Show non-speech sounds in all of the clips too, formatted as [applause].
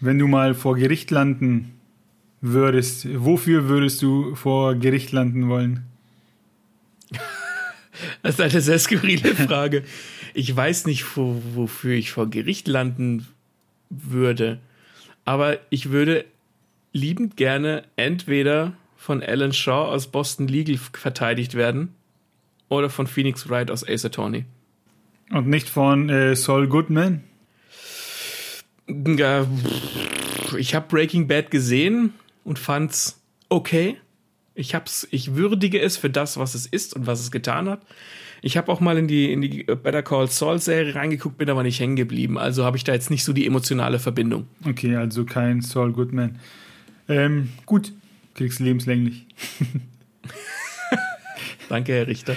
Wenn du mal vor Gericht landen würdest, wofür würdest du vor Gericht landen wollen? [laughs] Das ist eine sehr skurrile Frage. Ich weiß nicht, wo, wofür ich vor Gericht landen würde. Aber ich würde liebend gerne entweder von Alan Shaw aus Boston Legal verteidigt werden oder von Phoenix Wright aus Ace Attorney. Und nicht von äh, Saul Goodman? Ich habe Breaking Bad gesehen und fand's okay. Ich hab's, ich würdige es für das, was es ist und was es getan hat. Ich habe auch mal in die, in die Better Call Saul Serie reingeguckt, bin aber nicht hängen geblieben. Also habe ich da jetzt nicht so die emotionale Verbindung. Okay, also kein Saul Goodman. Ähm, gut, kriegst lebenslänglich. [laughs] Danke, Herr Richter.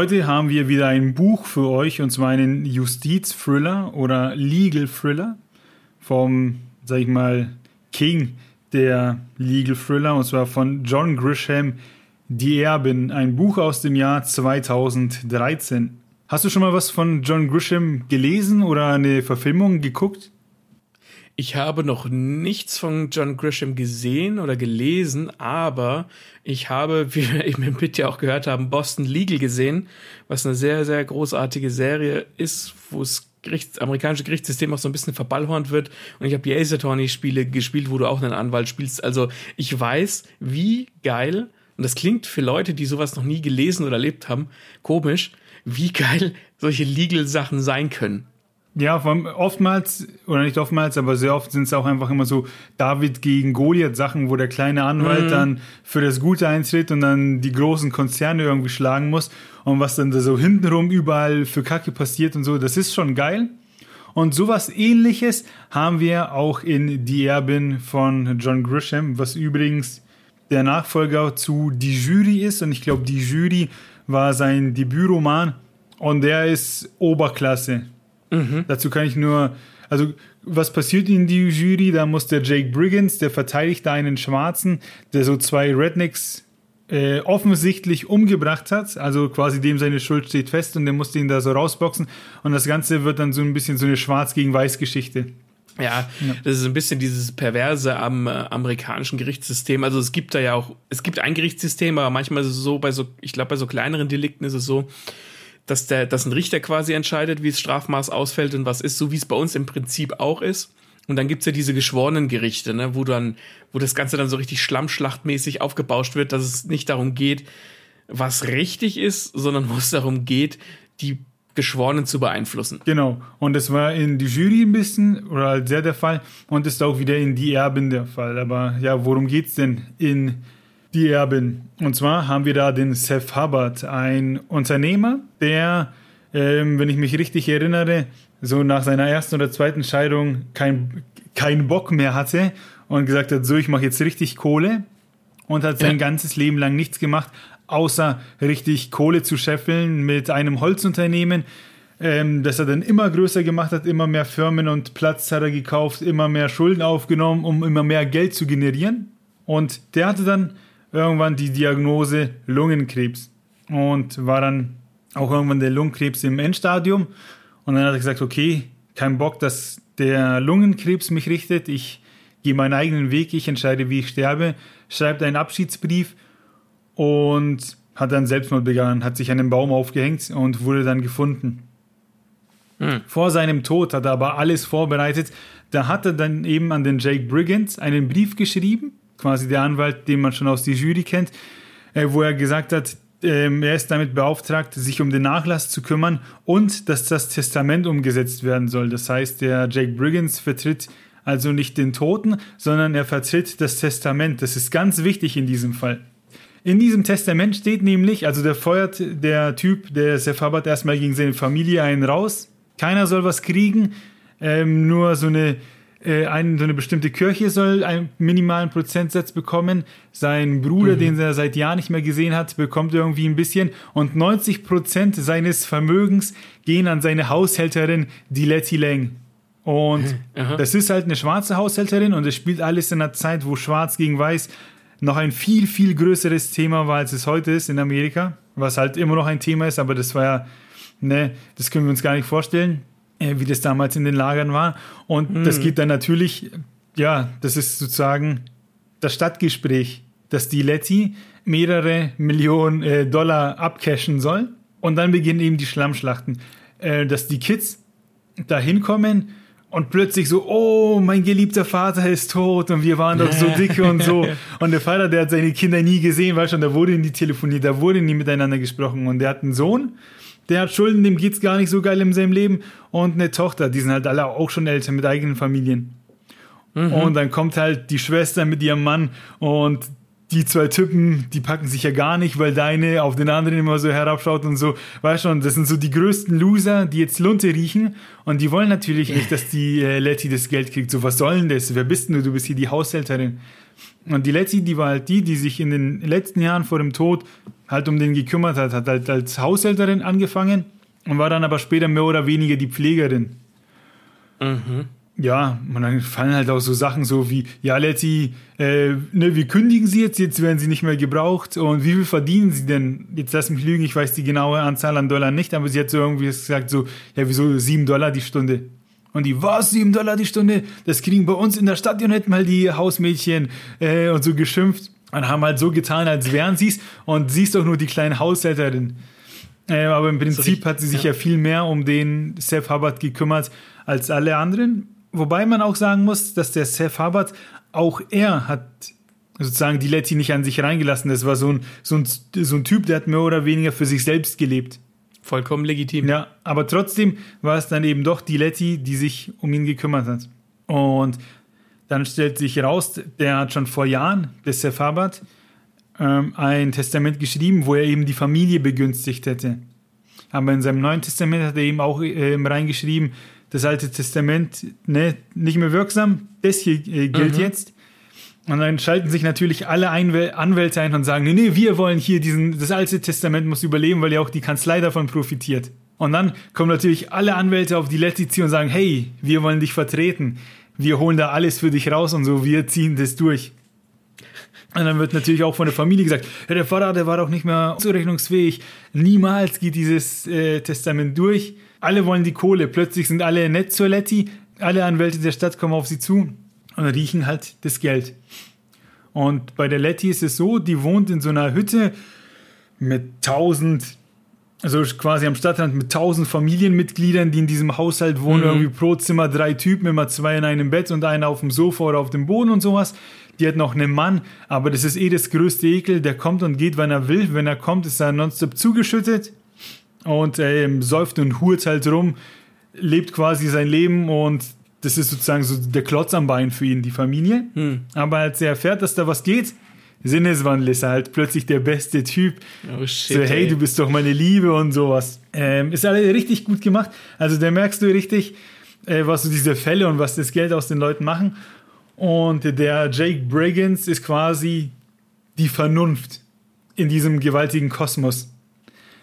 Heute haben wir wieder ein Buch für euch und zwar einen Justiz-Thriller oder Legal-Thriller vom, sag ich mal, King der Legal-Thriller und zwar von John Grisham, Die Erbin, ein Buch aus dem Jahr 2013. Hast du schon mal was von John Grisham gelesen oder eine Verfilmung geguckt? Ich habe noch nichts von John Grisham gesehen oder gelesen, aber ich habe, [laughs] wie wir eben im Bit ja auch gehört haben, Boston Legal gesehen, was eine sehr, sehr großartige Serie ist, wo das Gerichts, amerikanische Gerichtssystem auch so ein bisschen verballhornt wird. Und ich habe die Ace Attorney-Spiele gespielt, wo du auch einen Anwalt spielst. Also ich weiß, wie geil, und das klingt für Leute, die sowas noch nie gelesen oder erlebt haben, komisch, wie geil solche Legal-Sachen sein können. Ja, oftmals, oder nicht oftmals, aber sehr oft sind es auch einfach immer so David gegen Goliath Sachen, wo der kleine Anwalt mhm. dann für das Gute eintritt und dann die großen Konzerne irgendwie schlagen muss und was dann da so hintenrum überall für Kacke passiert und so, das ist schon geil. Und sowas ähnliches haben wir auch in Die Erbin von John Grisham, was übrigens der Nachfolger zu Die Jury ist und ich glaube, Die Jury war sein Debütroman und der ist Oberklasse. Mhm. Dazu kann ich nur, also was passiert in die Jury? Da muss der Jake Briggins, der verteidigt da einen Schwarzen, der so zwei Rednecks äh, offensichtlich umgebracht hat, also quasi dem seine Schuld steht fest und der musste ihn da so rausboxen und das Ganze wird dann so ein bisschen so eine Schwarz gegen Weiß Geschichte. Ja, ja, das ist ein bisschen dieses Perverse am äh, amerikanischen Gerichtssystem. Also es gibt da ja auch, es gibt ein Gerichtssystem, aber manchmal ist es so, bei so, ich glaube, bei so kleineren Delikten ist es so, dass der, dass ein Richter quasi entscheidet, wie das Strafmaß ausfällt und was ist, so wie es bei uns im Prinzip auch ist. Und dann gibt's ja diese geschworenen Gerichte, ne, wo dann, wo das Ganze dann so richtig schlammschlachtmäßig aufgebauscht wird, dass es nicht darum geht, was richtig ist, sondern wo es darum geht, die Geschworenen zu beeinflussen. Genau. Und das war in die Jury ein bisschen, oder halt sehr der Fall, und ist auch wieder in die Erben der Fall. Aber ja, worum geht's denn in die Erbin. Und zwar haben wir da den Seth Hubbard, ein Unternehmer, der, ähm, wenn ich mich richtig erinnere, so nach seiner ersten oder zweiten Scheidung keinen kein Bock mehr hatte und gesagt hat, so, ich mache jetzt richtig Kohle und hat sein ja. ganzes Leben lang nichts gemacht, außer richtig Kohle zu scheffeln mit einem Holzunternehmen, ähm, das er dann immer größer gemacht hat, immer mehr Firmen und Platz hat er gekauft, immer mehr Schulden aufgenommen, um immer mehr Geld zu generieren. Und der hatte dann irgendwann die Diagnose Lungenkrebs und war dann auch irgendwann der Lungenkrebs im Endstadium. Und dann hat er gesagt, okay, kein Bock, dass der Lungenkrebs mich richtet. Ich gehe meinen eigenen Weg, ich entscheide, wie ich sterbe. Schreibt einen Abschiedsbrief und hat dann Selbstmord begangen, hat sich an den Baum aufgehängt und wurde dann gefunden. Hm. Vor seinem Tod hat er aber alles vorbereitet. Da hat er dann eben an den Jake Briggins einen Brief geschrieben quasi der Anwalt, den man schon aus der Jury kennt, äh, wo er gesagt hat, ähm, er ist damit beauftragt, sich um den Nachlass zu kümmern und dass das Testament umgesetzt werden soll. Das heißt, der Jake Briggins vertritt also nicht den Toten, sondern er vertritt das Testament. Das ist ganz wichtig in diesem Fall. In diesem Testament steht nämlich, also der feuert der Typ, der Seth Hubbard erstmal gegen seine Familie einen raus. Keiner soll was kriegen, ähm, nur so eine äh, ein, so eine bestimmte Kirche soll einen minimalen Prozentsatz bekommen. Sein Bruder, mhm. den er seit Jahren nicht mehr gesehen hat, bekommt irgendwie ein bisschen. Und 90 Prozent seines Vermögens gehen an seine Haushälterin, die Letty Lang. Und Aha. das ist halt eine schwarze Haushälterin und es spielt alles in einer Zeit, wo Schwarz gegen Weiß noch ein viel, viel größeres Thema war, als es heute ist in Amerika. Was halt immer noch ein Thema ist, aber das war ja, ne, das können wir uns gar nicht vorstellen. Äh, wie das damals in den Lagern war. Und mhm. das geht dann natürlich, ja, das ist sozusagen das Stadtgespräch, dass die Letty mehrere Millionen äh, Dollar abcashen soll. Und dann beginnen eben die Schlammschlachten, äh, dass die Kids da hinkommen und plötzlich so, oh, mein geliebter Vater ist tot und wir waren doch so dicke und so. [laughs] Und der Vater, der hat seine Kinder nie gesehen, weißt schon, da wurde nie telefoniert, da wurde nie miteinander gesprochen. Und der hat einen Sohn, der hat Schulden, dem geht's gar nicht so geil in seinem Leben und eine Tochter, die sind halt alle auch schon älter mit eigenen Familien. Mhm. Und dann kommt halt die Schwester mit ihrem Mann und die zwei Typen, die packen sich ja gar nicht, weil deine auf den anderen immer so herabschaut und so. Weißt schon, das sind so die größten Loser, die jetzt Lunte riechen und die wollen natürlich nicht, dass die äh, Letty das Geld kriegt. So, was soll denn das? Wer bist denn du? Du bist hier die Haushälterin. Und die Letty, die war halt die, die sich in den letzten Jahren vor dem Tod halt um den gekümmert hat, hat halt als Haushälterin angefangen und war dann aber später mehr oder weniger die Pflegerin. Mhm. Ja, und dann fallen halt auch so Sachen so wie, ja, Letty, äh, ne, wir kündigen sie jetzt, jetzt werden sie nicht mehr gebraucht und wie viel verdienen sie denn? Jetzt lass mich lügen, ich weiß die genaue Anzahl an Dollar nicht, aber sie hat so irgendwie gesagt so, ja, wieso sieben Dollar die Stunde? Und die, was, sieben Dollar die Stunde? Das kriegen bei uns in der Stadt ja nicht mal die Hausmädchen äh, und so geschimpft. Und haben halt so getan, als wären sie es und sie ist doch nur die kleine Haushälterin. Äh, aber im Prinzip hat sie sich ja. ja viel mehr um den Seth Hubbard gekümmert als alle anderen. Wobei man auch sagen muss, dass der Seth Hubbard, auch er hat sozusagen die Letty nicht an sich reingelassen. Das war so ein, so ein, so ein Typ, der hat mehr oder weniger für sich selbst gelebt. Vollkommen legitim. Ja, aber trotzdem war es dann eben doch die Letty, die sich um ihn gekümmert hat. Und dann stellt sich heraus, der hat schon vor Jahren, der Seth Hubbard, ähm, ein Testament geschrieben, wo er eben die Familie begünstigt hätte. Aber in seinem Neuen Testament hat er eben auch äh, reingeschrieben, das Alte Testament ne, nicht mehr wirksam, das hier äh, gilt mhm. jetzt. Und dann schalten sich natürlich alle Einwäl Anwälte ein und sagen, nee, nee, wir wollen hier diesen, das Alte Testament muss überleben, weil ja auch die Kanzlei davon profitiert. Und dann kommen natürlich alle Anwälte auf die Letizia und sagen, hey, wir wollen dich vertreten wir holen da alles für dich raus und so, wir ziehen das durch. Und dann wird natürlich auch von der Familie gesagt, ja, der Vater, der war doch nicht mehr zurechnungsfähig. Niemals geht dieses äh, Testament durch. Alle wollen die Kohle. Plötzlich sind alle nett zur Letty. Alle Anwälte der Stadt kommen auf sie zu und riechen halt das Geld. Und bei der Letty ist es so, die wohnt in so einer Hütte mit tausend also quasi am Stadtrand mit tausend Familienmitgliedern, die in diesem Haushalt wohnen, mhm. irgendwie pro Zimmer drei Typen, immer zwei in einem Bett und einer auf dem Sofa oder auf dem Boden und sowas. Die hat noch einen Mann, aber das ist eh das größte Ekel, der kommt und geht, wann er will. Wenn er kommt, ist er nonstop zugeschüttet und ähm, säuft und hurt halt rum, lebt quasi sein Leben und das ist sozusagen so der Klotz am Bein für ihn, die Familie. Mhm. Aber als er erfährt, dass da was geht, Sinneswandel ist er halt plötzlich der beste Typ. Oh shit, so, hey, ey. du bist doch meine Liebe und sowas. Ähm, ist alle richtig gut gemacht. Also da merkst du richtig, äh, was so diese Fälle und was das Geld aus den Leuten machen. Und der Jake Briggins ist quasi die Vernunft in diesem gewaltigen Kosmos.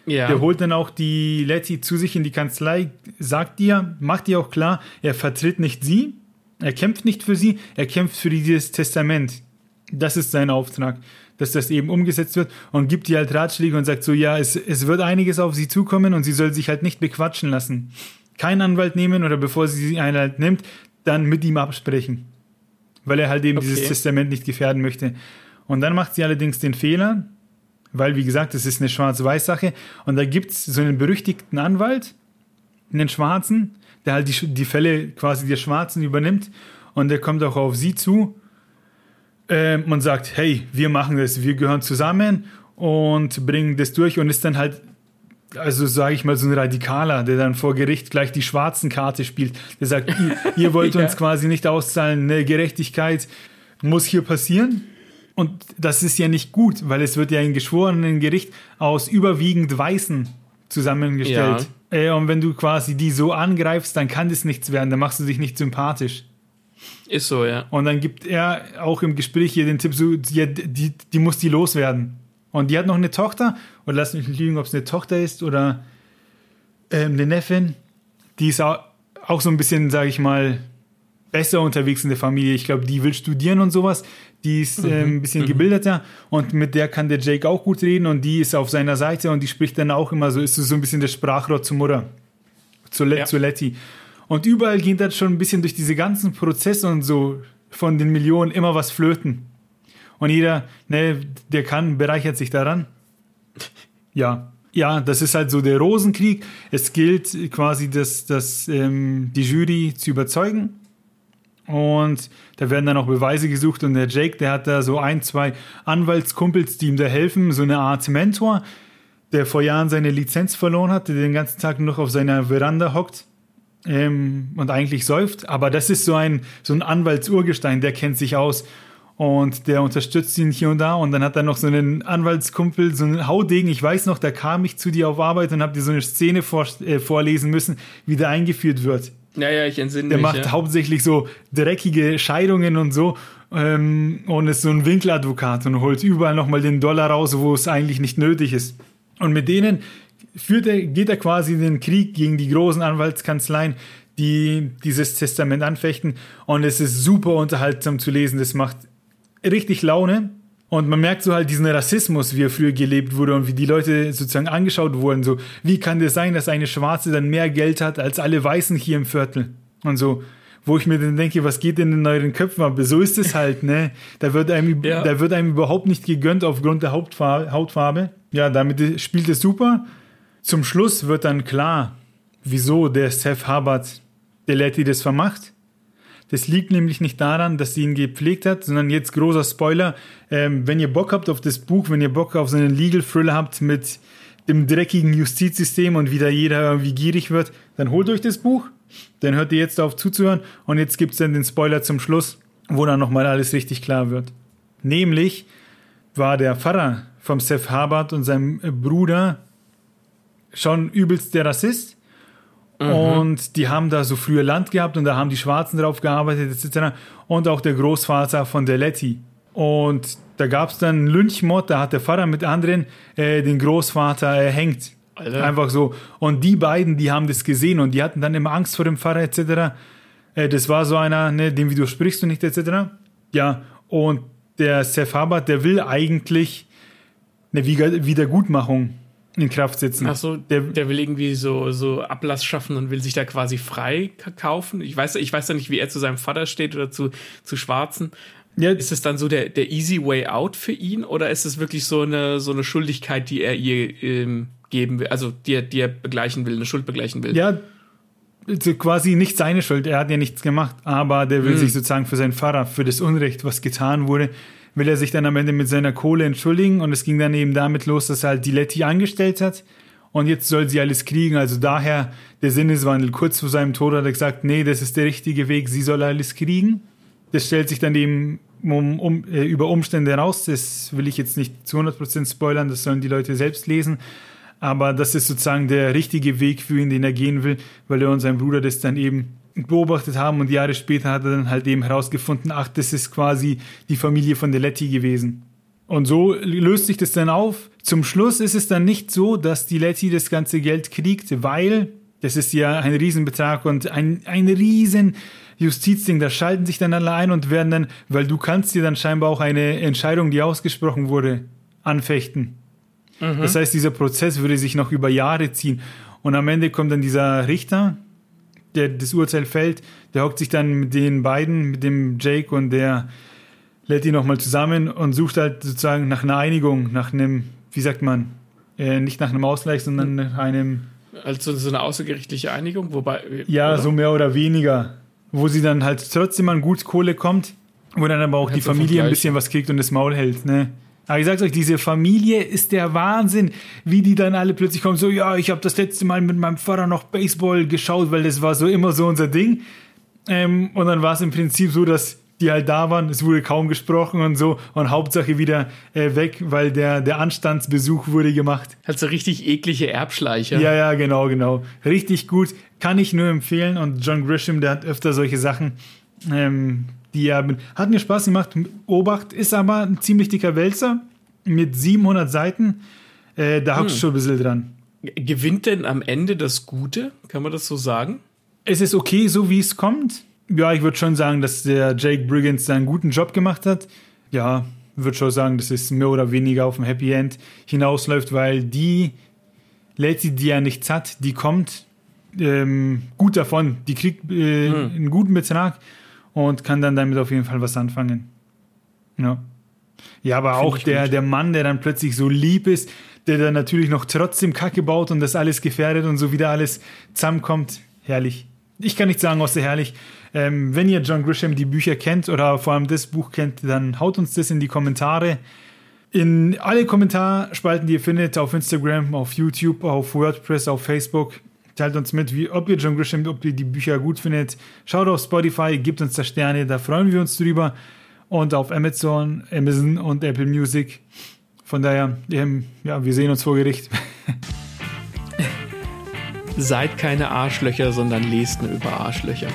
Ja. Der holt dann auch die Letty zu sich in die Kanzlei, sagt ihr, macht ihr auch klar, er vertritt nicht sie, er kämpft nicht für sie, er kämpft für dieses Testament. Das ist sein Auftrag, dass das eben umgesetzt wird und gibt ihr halt Ratschläge und sagt so, ja, es, es wird einiges auf sie zukommen und sie soll sich halt nicht bequatschen lassen. Keinen Anwalt nehmen oder bevor sie einen halt nimmt, dann mit ihm absprechen. Weil er halt eben okay. dieses Testament nicht gefährden möchte. Und dann macht sie allerdings den Fehler, weil wie gesagt, es ist eine Schwarz-Weiß-Sache und da gibt es so einen berüchtigten Anwalt, einen Schwarzen, der halt die, die Fälle quasi der Schwarzen übernimmt und der kommt auch auf sie zu äh, man sagt, hey, wir machen das, wir gehören zusammen und bringen das durch und ist dann halt, also sage ich mal, so ein Radikaler, der dann vor Gericht gleich die schwarzen Karte spielt, der sagt, ihr, ihr wollt [laughs] ja. uns quasi nicht auszahlen, eine Gerechtigkeit muss hier passieren. Und das ist ja nicht gut, weil es wird ja ein geschworenen Gericht aus überwiegend Weißen zusammengestellt. Ja. Äh, und wenn du quasi die so angreifst, dann kann das nichts werden, dann machst du dich nicht sympathisch. Ist so, ja. Und dann gibt er auch im Gespräch hier den Tipp, so, ja, die, die muss die loswerden. Und die hat noch eine Tochter, und lass mich nicht lügen, ob es eine Tochter ist oder ähm, eine Neffin. Die ist auch, auch so ein bisschen, sage ich mal, besser unterwegs in der Familie. Ich glaube, die will studieren und sowas. Die ist äh, ein bisschen mhm. gebildeter und mit der kann der Jake auch gut reden und die ist auf seiner Seite und die spricht dann auch immer so, ist so ein bisschen der Sprachrohr zur Mutter, zu, Let Ja. zu Letty. Und überall geht dann schon ein bisschen durch diese ganzen Prozesse und so von den Millionen immer was flöten. Und jeder, ne, der kann, bereichert sich daran. [laughs] Ja. Ja, das ist halt so der Rosenkrieg. Es gilt quasi, das, das, ähm, die Jury zu überzeugen. Und da werden dann auch Beweise gesucht. Und der Jake, der hat da so ein, zwei Anwaltskumpels, die ihm da helfen, so eine Art Mentor, der vor Jahren seine Lizenz verloren hat, der den ganzen Tag noch auf seiner Veranda hockt ähm, und eigentlich säuft. Aber das ist so ein, so ein Anwaltsurgestein, der kennt sich aus und der unterstützt ihn hier und da. Und dann hat er noch so einen Anwaltskumpel, so einen Haudegen. Ich weiß noch, da kam ich zu dir auf Arbeit und hab dir so eine Szene vor, äh, vorlesen müssen, wie der eingeführt wird. Ja, ja, ich entsinne Der mich. macht ja. hauptsächlich so dreckige Scheidungen und so ähm, und ist so ein Winkeladvokat und holt überall nochmal den Dollar raus, wo es eigentlich nicht nötig ist. Und mit denen führt er, geht er quasi in den Krieg gegen die großen Anwaltskanzleien, die dieses Testament anfechten. Und es ist super unterhaltsam zu lesen. Das macht richtig Laune. Und man merkt so halt diesen Rassismus, wie er früher gelebt wurde und wie die Leute sozusagen angeschaut wurden. So, wie kann das sein, dass eine Schwarze dann mehr Geld hat als alle Weißen hier im Viertel? Und so, wo ich mir dann denke, was geht denn in euren Köpfen ab? So ist es halt, ne? Da wird einem, Ja. da wird einem überhaupt nicht gegönnt aufgrund der Hauptfarbe, Hautfarbe. Ja, damit spielt es super. Zum Schluss wird dann klar, wieso der Seth Hubbard der Letty das vermacht. Das liegt nämlich nicht daran, dass sie ihn gepflegt hat, sondern jetzt großer Spoiler. Ähm, wenn ihr Bock habt auf das Buch, wenn ihr Bock auf so einen Legal Thriller habt mit dem dreckigen Justizsystem und wieder jeder irgendwie gierig wird, dann holt euch das Buch. Dann hört ihr jetzt auf zuzuhören und jetzt gibt's dann den Spoiler zum Schluss, wo dann nochmal alles richtig klar wird. Nämlich war der Pfarrer vom Seth Hubbard und seinem Bruder schon übelst der Rassist. Und die haben da so früher Land gehabt und da haben die Schwarzen drauf gearbeitet, etc. Und auch der Großvater von der Letty. Und da gab es dann einen Lynchmord, da hat der Pfarrer mit anderen äh, den Großvater erhängt. Alter. Einfach so. Und die beiden, die haben das gesehen und die hatten dann immer Angst vor dem Pfarrer, etc. Äh, das war so einer, ne, dem widersprichst du nicht, etc. Ja, und der Seth Hubbard, der will eigentlich eine Wieder- Wiedergutmachung in Kraft setzen. Ach so, Der- der, will irgendwie so, so Ablass schaffen und will sich da quasi frei kaufen. Ich weiß, ich weiß ja nicht, wie er zu seinem Vater steht oder zu, zu Schwarzen. Ja, Ist es dann so der, der easy way out für ihn oder ist es wirklich so eine, so eine Schuldigkeit, die er ihr ähm, geben will, also die er, die er begleichen will, eine Schuld begleichen will? Ja, so quasi nicht seine Schuld, er hat ja nichts gemacht, aber der will Mhm. sich sozusagen für seinen Pfarrer, für das Unrecht, was getan wurde, will er sich dann am Ende mit seiner Kohle entschuldigen und es ging dann eben damit los, dass er halt die Letty angestellt hat und jetzt soll sie alles kriegen, also daher der Sinneswandel. Kurz vor seinem Tod hat er gesagt, nee, das ist der richtige Weg, sie soll alles kriegen. Das stellt sich dann eben um, um, äh, über Umstände heraus, das will ich jetzt nicht zu 100% spoilern, das sollen die Leute selbst lesen. Aber das ist sozusagen der richtige Weg für ihn, den er gehen will, weil er und sein Bruder das dann eben beobachtet haben und Jahre später hat er dann halt eben herausgefunden, ach, das ist quasi die Familie von der Letty gewesen. Und so löst sich das dann auf. Zum Schluss ist es dann nicht so, dass die Letty das ganze Geld kriegt, weil das ist ja ein Riesenbetrag und ein, ein riesen Justizding. Da schalten sich dann alle ein und werden dann, weil du kannst dir dann scheinbar auch eine Entscheidung, die ausgesprochen wurde, anfechten. Das heißt, dieser Prozess würde sich noch über Jahre ziehen. Und am Ende kommt dann dieser Richter, der das Urteil fällt, der hockt sich dann mit den beiden, mit dem Jake und der Letty nochmal zusammen und sucht halt sozusagen nach einer Einigung, nach einem, wie sagt man, äh, nicht nach einem Ausgleich, sondern nach einem, Also so eine außergerichtliche Einigung, wobei. ja, oder? so mehr oder weniger, wo sie dann halt trotzdem an gut Kohle kommt, wo dann aber auch die Kannst du Familie ein bisschen was kriegt und das Maul hält, ne? Aber ich sag's euch, diese Familie ist der Wahnsinn, wie die dann alle plötzlich kommen, so, ja, ich habe das letzte Mal mit meinem Vater noch Baseball geschaut, weil das war so immer so unser Ding. Ähm, und dann war es im Prinzip so, dass die halt da waren, es wurde kaum gesprochen und so und Hauptsache wieder äh, weg, weil der, der Anstandsbesuch wurde gemacht. Halt so richtig eklige Erbschleicher. Ja, ja, genau, genau. Richtig gut. Kann ich nur empfehlen. Und John Grisham, der hat öfter solche Sachen. Ähm, die Erben hat mir Spaß gemacht. Obacht ist aber ein ziemlich dicker Wälzer mit 700 Seiten. Äh, da hockst du hm. schon ein bisschen dran. Gewinnt denn am Ende das Gute? Kann man das so sagen? Es ist okay, so wie es kommt. Ja, ich würde schon sagen, dass der Jake Briggins da einen guten Job gemacht hat. Ja, würde schon sagen, dass es mehr oder weniger auf ein Happy End hinausläuft, weil die Lady, die ja nichts hat, die kommt ähm, gut davon. Die kriegt äh, hm. einen guten Betrag und kann dann damit auf jeden Fall was anfangen. Ja. Ja, aber Find auch der, der Mann, der dann plötzlich so lieb ist, der dann natürlich noch trotzdem Kacke baut und das alles gefährdet und so wieder alles zusammenkommt. Herrlich. Ich kann nicht sagen, außer herrlich. Ähm, wenn ihr John Grisham die Bücher kennt oder vor allem das Buch kennt, dann haut uns das in die Kommentare. In alle Kommentarspalten, die ihr findet, auf Instagram, auf YouTube, auf WordPress, auf Facebook. Teilt uns mit, wie, ob ihr John Grisham, ob ihr die Bücher gut findet. Schaut auf Spotify, gebt uns da Sterne, da freuen wir uns drüber. Und auf Amazon, Amazon und Apple Music. Von daher, ja, wir sehen uns vor Gericht. [laughs] Seid keine Arschlöcher, sondern lest nur über Arschlöcher.